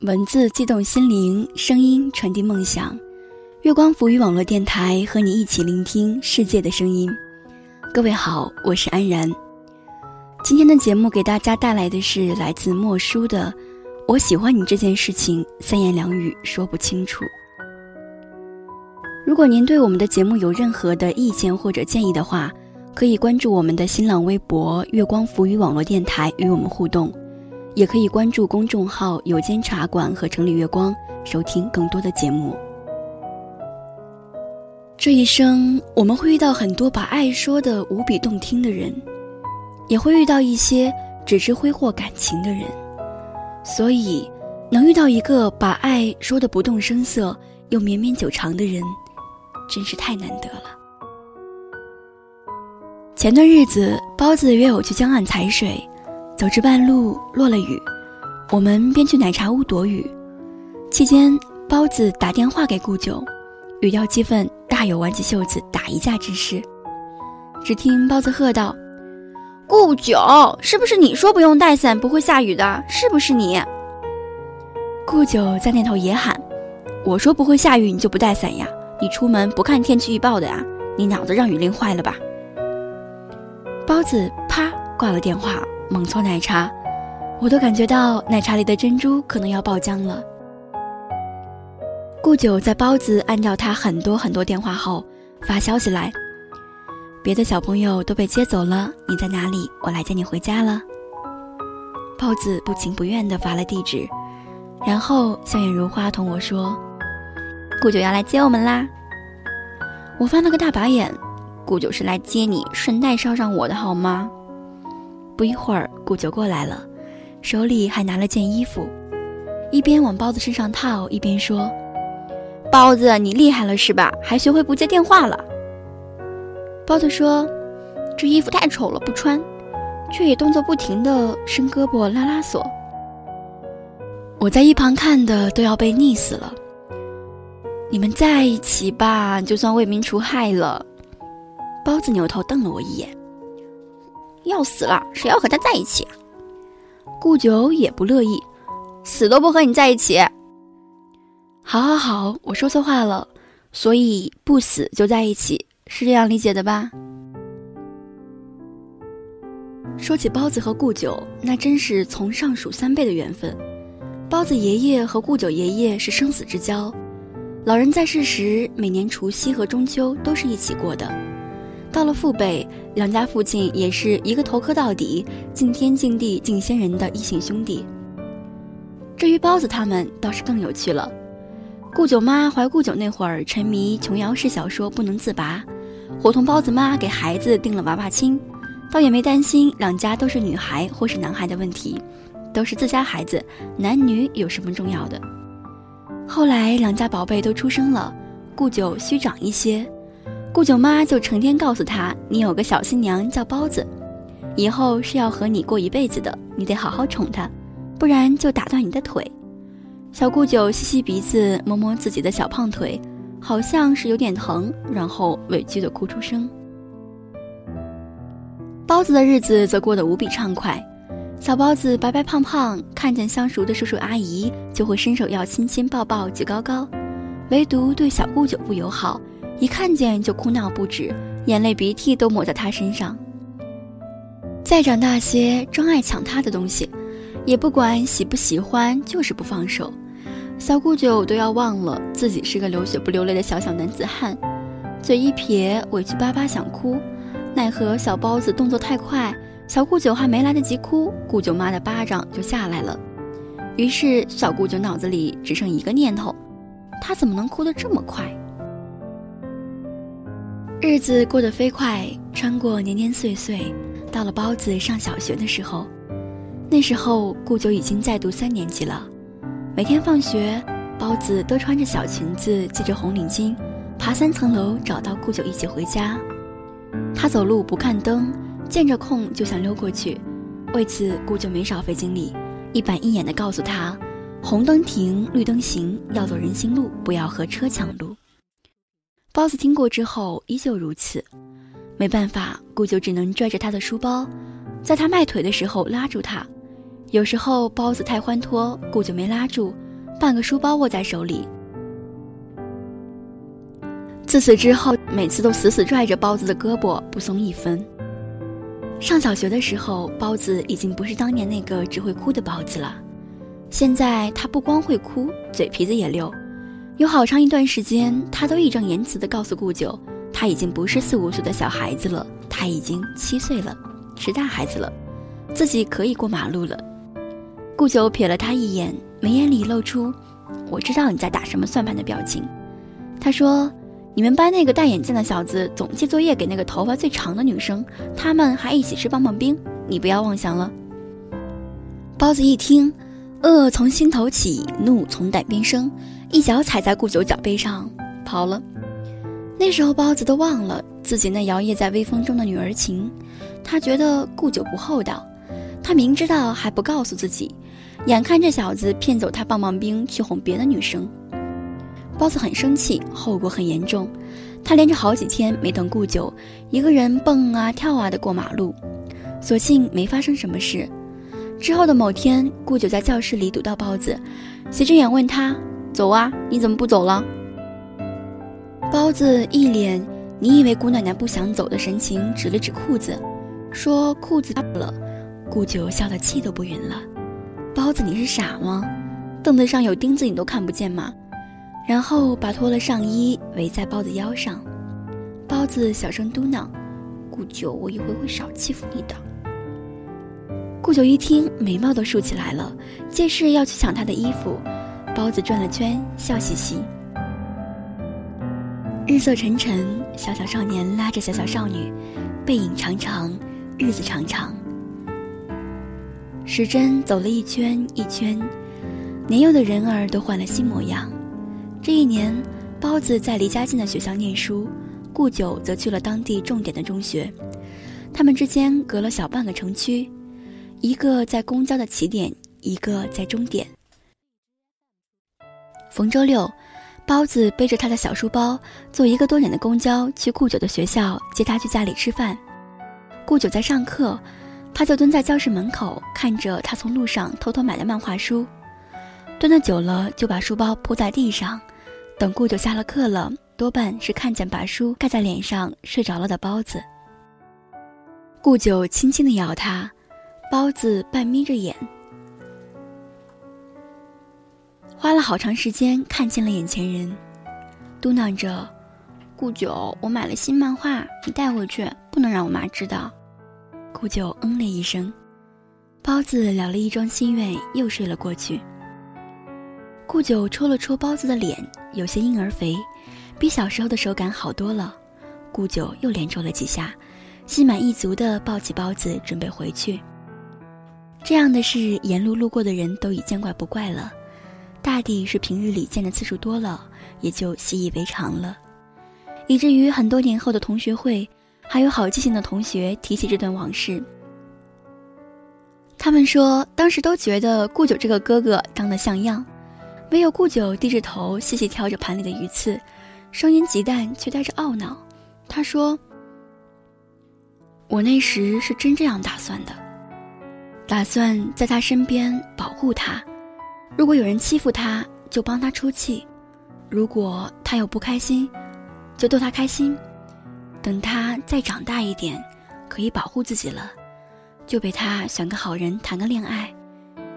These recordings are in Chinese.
文字激动心灵，声音传递梦想。月光浮语网络电台和你一起聆听世界的声音。各位好，我是安然。今天的节目给大家带来的是来自莫叔的“我喜欢你这件事情”，三言两语说不清楚。如果您对我们的节目有任何的意见或者建议的话，可以关注我们的新浪微博“月光浮语网络电台”与我们互动。也可以关注公众号“有间茶馆”和“城里月光”，收听更多的节目。这一生，我们会遇到很多把爱说的无比动听的人，也会遇到一些只知挥霍感情的人。所以，能遇到一个把爱说的不动声色又绵绵久长的人，真是太难得了。前段日子，包子约我去江岸踩水。走至半路落了雨，我们便去奶茶屋躲雨。期间，包子打电话给顾九，语调激愤，大有挽起袖子打一架之势。只听包子喝道：“顾九，是不是你说不用带伞不会下雨的？是不是你？”顾九在那头也喊：“我说不会下雨，你就不带伞呀？你出门不看天气预报的呀？你脑子让雨淋坏了吧？”包子啪挂了电话。猛搓奶茶，我都感觉到奶茶里的珍珠可能要爆浆了。顾九在包子按照他很多很多电话后发消息来：“别的小朋友都被接走了，你在哪里？我来接你回家了。”包子不情不愿地发了地址，然后笑颜如花同我说：“顾九要来接我们啦。”我翻了个大白眼：“顾九是来接你，顺带捎上我的好吗？”不一会儿，顾九过来了，手里还拿了件衣服，一边往包子身上套，一边说：“包子，你厉害了是吧？还学会不接电话了。”包子说：“这衣服太丑了，不穿。”却也动作不停的伸胳膊拉拉锁。我在一旁看的都要被腻死了。你们在一起吧，就算为民除害了。包子扭头瞪了我一眼。要死了，谁要和他在一起？顾九也不乐意，死都不和你在一起。好，好，好，我说错话了，所以不死就在一起，是这样理解的吧？说起包子和顾九，那真是从上数三倍的缘分。包子爷爷和顾九爷爷是生死之交，老人在世时，每年除夕和中秋都是一起过的。到了父辈，两家父亲也是一个头磕到底，敬天敬地敬先人的异姓兄弟。至于包子他们，倒是更有趣了。顾九妈怀顾九那会儿，沉迷琼瑶式小说不能自拔，伙同包子妈给孩子定了娃娃亲，倒也没担心两家都是女孩或是男孩的问题，都是自家孩子，男女有什么重要的？后来两家宝贝都出生了，顾九虚长一些。顾九妈就成天告诉他：“你有个小新娘叫包子，以后是要和你过一辈子的，你得好好宠她，不然就打断你的腿。”小顾九吸吸鼻子，摸摸自己的小胖腿，好像是有点疼，然后委屈的哭出声。包子的日子则过得无比畅快，小包子白白胖胖，看见相熟的叔叔阿姨就会伸手要亲亲抱抱举高高，唯独对小顾九不友好。一看见就哭闹不止，眼泪鼻涕都抹在他身上。再长大些，专爱抢他的东西，也不管喜不喜欢，就是不放手。小顾九都要忘了自己是个流血不流泪的小小男子汉，嘴一撇，委屈巴巴想哭，奈何小包子动作太快，小顾九还没来得及哭，顾九妈的巴掌就下来了。于是小顾九脑子里只剩一个念头：他怎么能哭得这么快？日子过得飞快，穿过年年岁岁，到了包子上小学的时候，那时候顾九已经在读三年级了。每天放学，包子都穿着小裙子，系着红领巾，爬三层楼找到顾九一起回家。他走路不看灯，见着空就想溜过去。为此，顾九没少费精力，一板一眼地告诉他：“红灯停，绿灯行，要走人行路，不要和车抢路。”包子听过之后依旧如此，没办法，顾九只能拽着他的书包，在他迈腿的时候拉住他。有时候包子太欢脱，顾九没拉住，半个书包握在手里。自此之后，每次都死死拽着包子的胳膊不松一分。上小学的时候，包子已经不是当年那个只会哭的包子了。现在他不光会哭，嘴皮子也溜。有好长一段时间，他都义正言辞地告诉顾九，他已经不是四五岁的小孩子了，他已经七岁了，是大孩子了，自己可以过马路了。顾九瞥了他一眼，眉眼里露出“我知道你在打什么算盘”的表情。他说。你们班那个戴眼镜的小子总借作业给那个头发最长的女生，他们还一起吃棒棒冰。你不要妄想了。包子一听，恶从心头起，怒从胆边生，一脚踩在顾九脚背上跑了。那时候包子都忘了自己那摇曳在微风中的女儿情，他觉得顾九不厚道，他明知道还不告诉自己，眼看这小子骗走他棒棒冰去哄别的女生。包子很生气，后果很严重。他连着好几天没等顾九，一个人蹦啊跳啊的过马路，所幸没发生什么事。之后的某天，顾九在教室里堵到包子，斜着眼问他：“走啊，你怎么不走了？”包子一脸“你以为姑奶奶不想走”的神情，指了指裤子，说：“裤子了。”顾九笑得气都不匀了。包子，你是傻吗？凳子上有钉子，你都看不见吗？然后把脱了上衣围在包子腰上，包子小声嘟囔：“顾九，我一会会少欺负你的。”顾九一听，眉毛都竖起来了，借势要去抢他的衣服。包子转了圈，笑嘻嘻。日色沉沉，小小少年拉着小小少女，背影长长，日子长长。时针走了一圈一圈，年幼的人儿都换了新模样。这一年，包子在离家近的学校念书，顾九则去了当地重点的中学。他们之间隔了小半个城区，一个在公交的起点，一个在终点。逢周六，包子背着他的小书包，坐一个多点的公交去顾九的学校接他去家里吃饭。顾九在上课，他就蹲在教室门口，看着他从路上偷偷买的漫画书。蹲得久了，就把书包铺在地上。等顾九下了课了，多半是看见把书盖在脸上睡着了的包子。顾九轻轻地咬他，包子半眯着眼，花了好长时间看见了眼前人，嘟囔着：“顾九，我买了新漫画，你带回去，不能让我妈知道。”顾九嗯了一声，包子了了一桩心愿，又睡了过去。顾九戳了戳包子的脸，有些婴儿肥，比小时候的手感好多了。顾九又连戳了几下，心满意足地抱起包子准备回去。这样的事，沿路路过的人都已见怪不怪了，大抵是平日里见的次数多了，也就习以为常了。以至于很多年后的同学会，还有好记性的同学提起这段往事，他们说当时都觉得顾九这个哥哥长得像样。唯有顾九低着头细细挑着盘里的鱼刺，声音极淡却带着懊恼。他说：“我那时是真这样打算的，打算在他身边保护他。如果有人欺负他，就帮他出气；如果他有不开心，就逗他开心。等他再长大一点，可以保护自己了，就陪他选个好人谈个恋爱。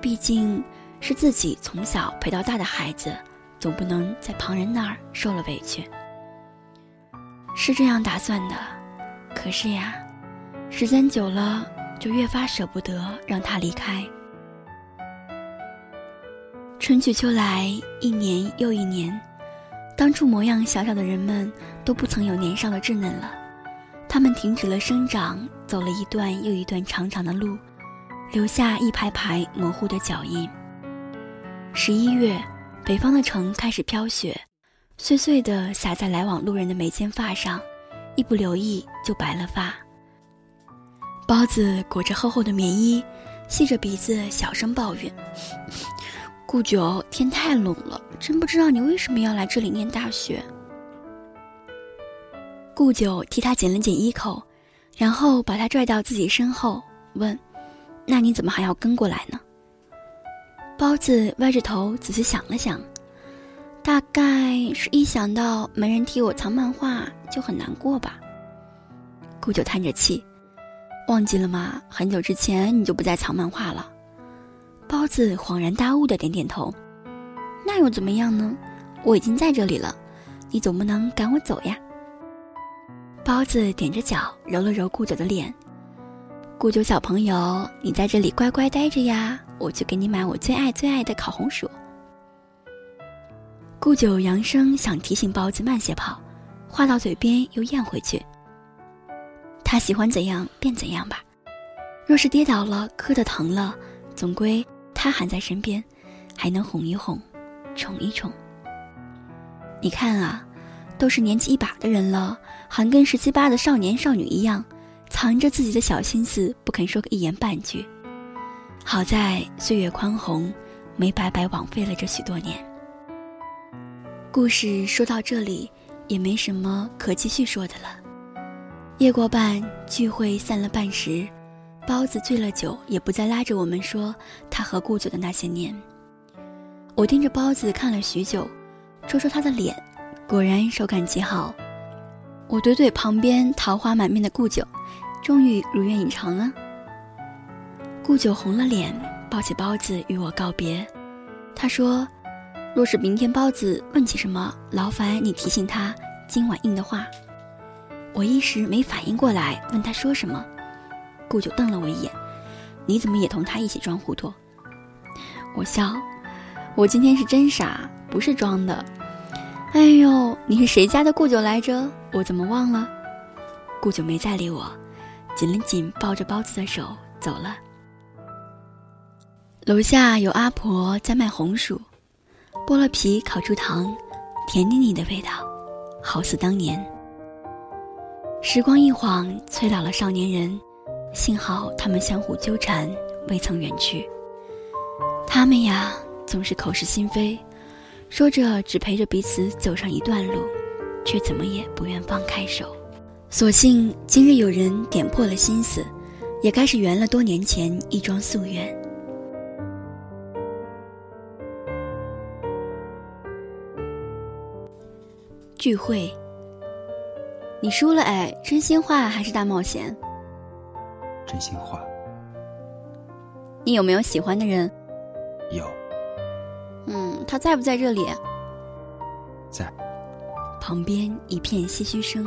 毕竟……”是自己从小陪到大的孩子，总不能在旁人那儿受了委屈。是这样打算的，可是呀，时间久了就越发舍不得让他离开。春去秋来，一年又一年，当初模样小小的人们都不曾有年少的稚嫩了，他们停止了生长，走了一段又一段长长的路，留下一排排模糊的脚印。十一月，北方的城开始飘雪，碎碎的洒在来往路人的眉间发上，一不留意就白了发。包子裹着厚厚的棉衣，吸着鼻子小声抱怨：“ 顾九，天太冷了，真不知道你为什么要来这里念大学。”顾九替他紧了紧衣口，然后把他拽到自己身后，问：“那你怎么还要跟过来呢？”包子歪着头仔细想了想，大概是一想到没人替我藏漫画就很难过吧。顾九叹着气，忘记了吗？很久之前你就不再藏漫画了。包子恍然大悟的点点头，那又怎么样呢？我已经在这里了，你总不能赶我走呀。包子踮着脚揉了揉顾九的脸。顾九小朋友，你在这里乖乖待着呀，我去给你买我最爱最爱的烤红薯。顾九扬声想提醒包子慢些跑，话到嘴边又咽回去。他喜欢怎样便怎样吧，若是跌倒了磕的疼了，总归他还在身边，还能哄一哄，宠一宠。你看啊，都是年纪一把的人了，还跟十七八的少年少女一样。藏着自己的小心思，不肯说个一言半句。好在岁月宽宏，没白白枉费了这许多年。故事说到这里，也没什么可继续说的了。夜过半，聚会散了半时，包子醉了酒，也不再拉着我们说他和顾九的那些年。我盯着包子看了许久，戳戳他的脸，果然手感极好。我怼怼旁边桃花满面的顾九。终于如愿以偿了！顾九红了脸，抱起包子与我告别。他说：“若是明天包子问起什么，劳烦你提醒他今晚应的话。”我一时没反应过来，问他说什么。顾九瞪了我一眼：“你怎么也同他一起装糊涂？”我笑：“我今天是真傻，不是装的。”哎呦，你是谁家的顾九来着？我怎么忘了？顾九没再理我。紧了紧抱着包子的手走了。楼下有阿婆在卖红薯，剥了皮烤出糖，甜腻腻的味道，好似当年。时光一晃，催老了少年人，幸好他们相互纠缠，未曾远去。他们呀，总是口是心非，说着只陪着彼此走上一段路，却怎么也不愿放开手。所幸今日有人点破了心思，也该是圆了多年前一桩夙愿。聚会，你输了哎！真心话还是大冒险？真心话。你有没有喜欢的人？有。嗯，他在不在这里？在。旁边一片唏嘘声。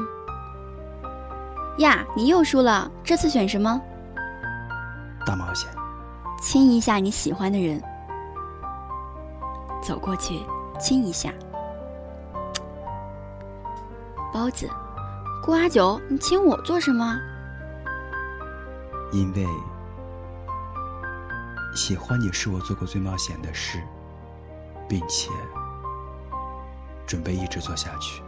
呀，你又输了！这次选什么？大冒险。亲一下你喜欢的人。走过去，亲一下。包子，顾阿九，你请我做什么？因为喜欢你是我做过最冒险的事，并且准备一直做下去。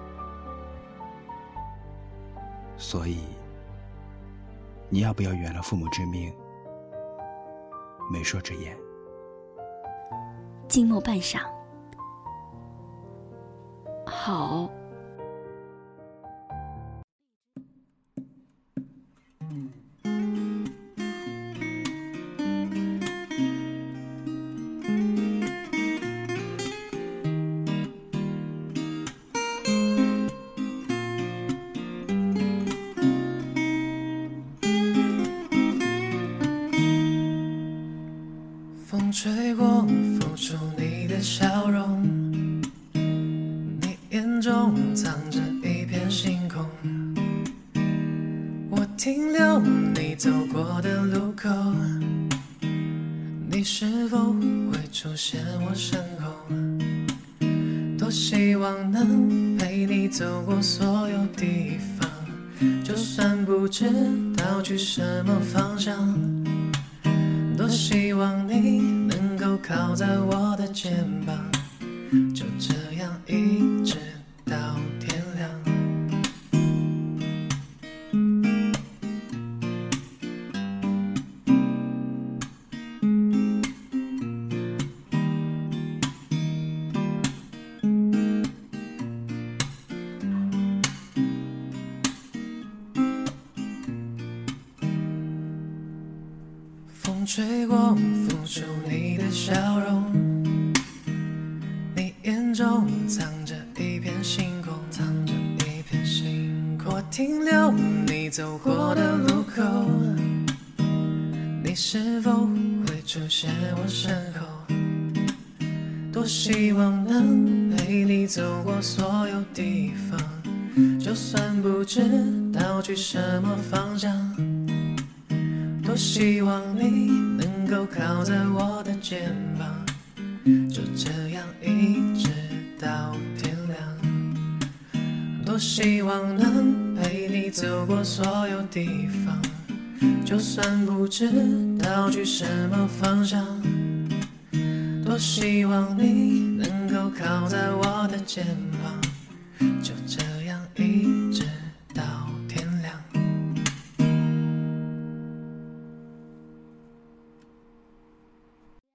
所以，你要不要圆了父母之命？媒妁之言。静默半晌，好。我付，出你的笑容，你眼中藏着一片星空。我停留你走过的路口，你是否会出现我身后？多希望能陪你走过所有地方，就算不知道去什么方向。多希望你靠在我的肩膀，就这样一笑容，你眼。中藏着一片星空，藏着一片星空。停留你走过的路口，你是否会出现我身后？多希望能陪你走过所有地方，就算不知道去什么方向。多希望你能够靠在我肩膀，就这样一直到天亮。多希望能陪你走过所有地方，就算不知道去什么方向。多希望你能够靠在我的肩膀，